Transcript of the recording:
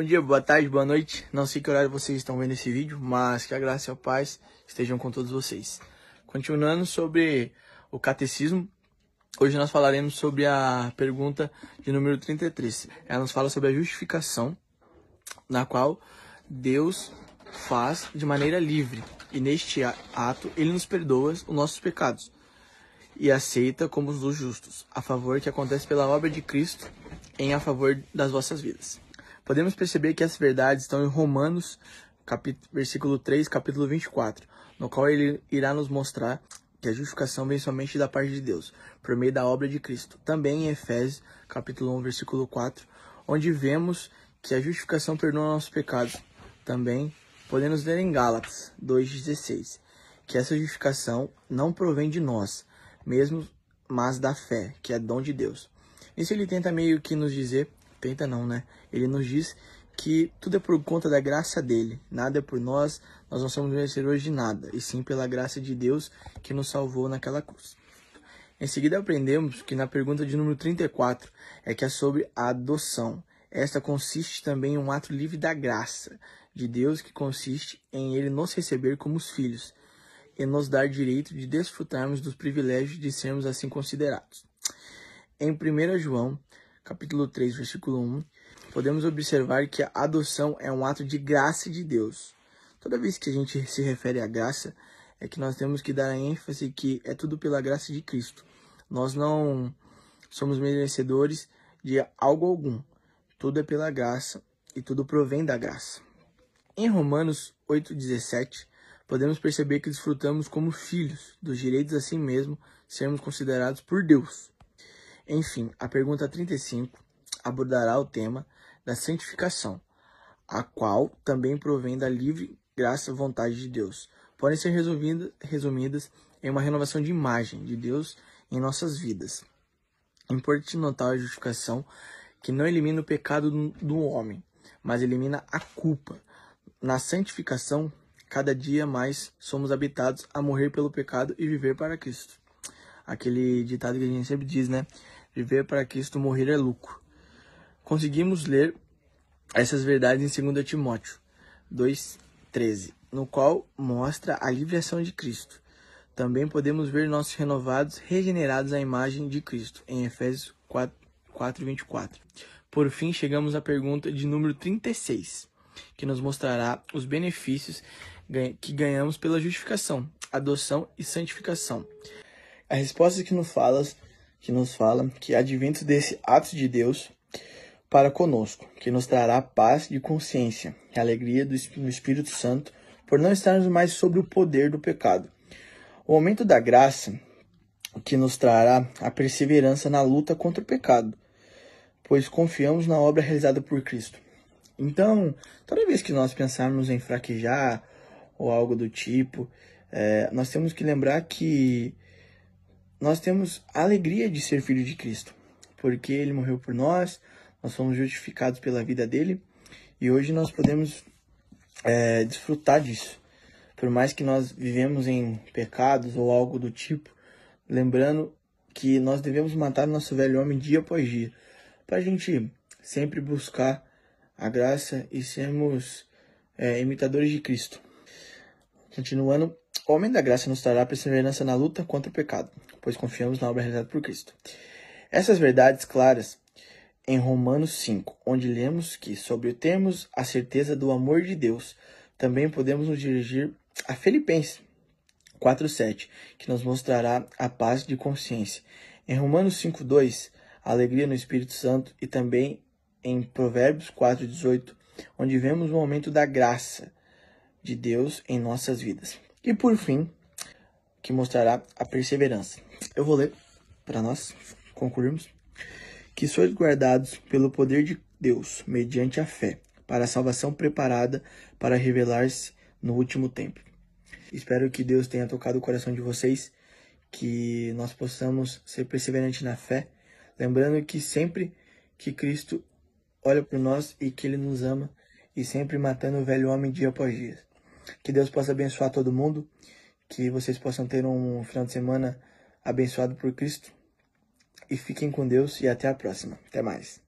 Bom dia, boa tarde, boa noite. Não sei que horário vocês estão vendo esse vídeo, mas que a graça e a paz estejam com todos vocês. Continuando sobre o catecismo, hoje nós falaremos sobre a pergunta de número 33. Ela nos fala sobre a justificação, na qual Deus faz de maneira livre, e neste ato ele nos perdoa os nossos pecados e aceita como os justos, a favor que acontece pela obra de Cristo em a favor das vossas vidas. Podemos perceber que essas verdades estão em Romanos, capítulo, versículo 3, capítulo 24, no qual ele irá nos mostrar que a justificação vem somente da parte de Deus, por meio da obra de Cristo. Também em Efésios, capítulo 1, versículo 4, onde vemos que a justificação perdoa nossos pecados. Também podemos ler em Gálatas 2,16, que essa justificação não provém de nós, mesmo, mas da fé, que é dom de Deus. Isso ele tenta meio que nos dizer, tenta não, né? Ele nos diz que tudo é por conta da graça dele, nada é por nós, nós não somos merecedores de nada, e sim pela graça de Deus que nos salvou naquela cruz. Em seguida aprendemos que na pergunta de número 34 é que é sobre a adoção. Esta consiste também em um ato livre da graça de Deus que consiste em ele nos receber como os filhos e nos dar direito de desfrutarmos dos privilégios de sermos assim considerados. Em 1 João, capítulo 3, versículo 1, podemos observar que a adoção é um ato de graça de Deus. Toda vez que a gente se refere à graça, é que nós temos que dar a ênfase que é tudo pela graça de Cristo. Nós não somos merecedores de algo algum. Tudo é pela graça e tudo provém da graça. Em Romanos 8,17, podemos perceber que desfrutamos como filhos dos direitos assim mesmo sermos considerados por Deus. Enfim, a pergunta 35 abordará o tema da santificação, a qual também provém da livre graça vontade de Deus. Podem ser resumidas em uma renovação de imagem de Deus em nossas vidas. Importante notar a justificação que não elimina o pecado do homem, mas elimina a culpa. Na santificação, cada dia mais somos habitados a morrer pelo pecado e viver para Cristo. Aquele ditado que a gente sempre diz, né? Viver para Cristo, morrer é lucro. Conseguimos ler essas verdades em 2 Timóteo 2,13, no qual mostra a livre ação de Cristo. Também podemos ver nossos renovados, regenerados à imagem de Cristo, em Efésios 4,24. Por fim, chegamos à pergunta de número 36, que nos mostrará os benefícios que ganhamos pela justificação, adoção e santificação. A resposta que nos fala que nos fala que advento desse ato de Deus para conosco, que nos trará paz de consciência e alegria do Espírito Santo por não estarmos mais sob o poder do pecado. O aumento da graça que nos trará a perseverança na luta contra o pecado, pois confiamos na obra realizada por Cristo. Então, toda vez que nós pensarmos em fraquejar ou algo do tipo, é, nós temos que lembrar que nós temos a alegria de ser filho de Cristo, porque ele morreu por nós, nós somos justificados pela vida dele e hoje nós podemos é, desfrutar disso. Por mais que nós vivemos em pecados ou algo do tipo, lembrando que nós devemos matar nosso velho homem dia após dia, para a gente sempre buscar a graça e sermos é, imitadores de Cristo. Continuando, o homem da graça nos trará perseverança na luta contra o pecado, pois confiamos na obra realizada por Cristo. Essas verdades claras em Romanos 5, onde lemos que, sobre termos a certeza do amor de Deus, também podemos nos dirigir a Filipenses 4,7, que nos mostrará a paz de consciência. Em Romanos 5,2, a alegria no Espírito Santo e também em Provérbios 4,18, onde vemos o aumento da graça de Deus em nossas vidas. E por fim, que mostrará a perseverança. Eu vou ler para nós concluirmos que sois guardados pelo poder de Deus, mediante a fé, para a salvação preparada para revelar-se no último tempo. Espero que Deus tenha tocado o coração de vocês, que nós possamos ser perseverantes na fé, lembrando que sempre que Cristo olha por nós e que Ele nos ama, e sempre matando o velho homem dia após dia. Que Deus possa abençoar todo mundo que vocês possam ter um final de semana abençoado por Cristo. E fiquem com Deus e até a próxima. Até mais.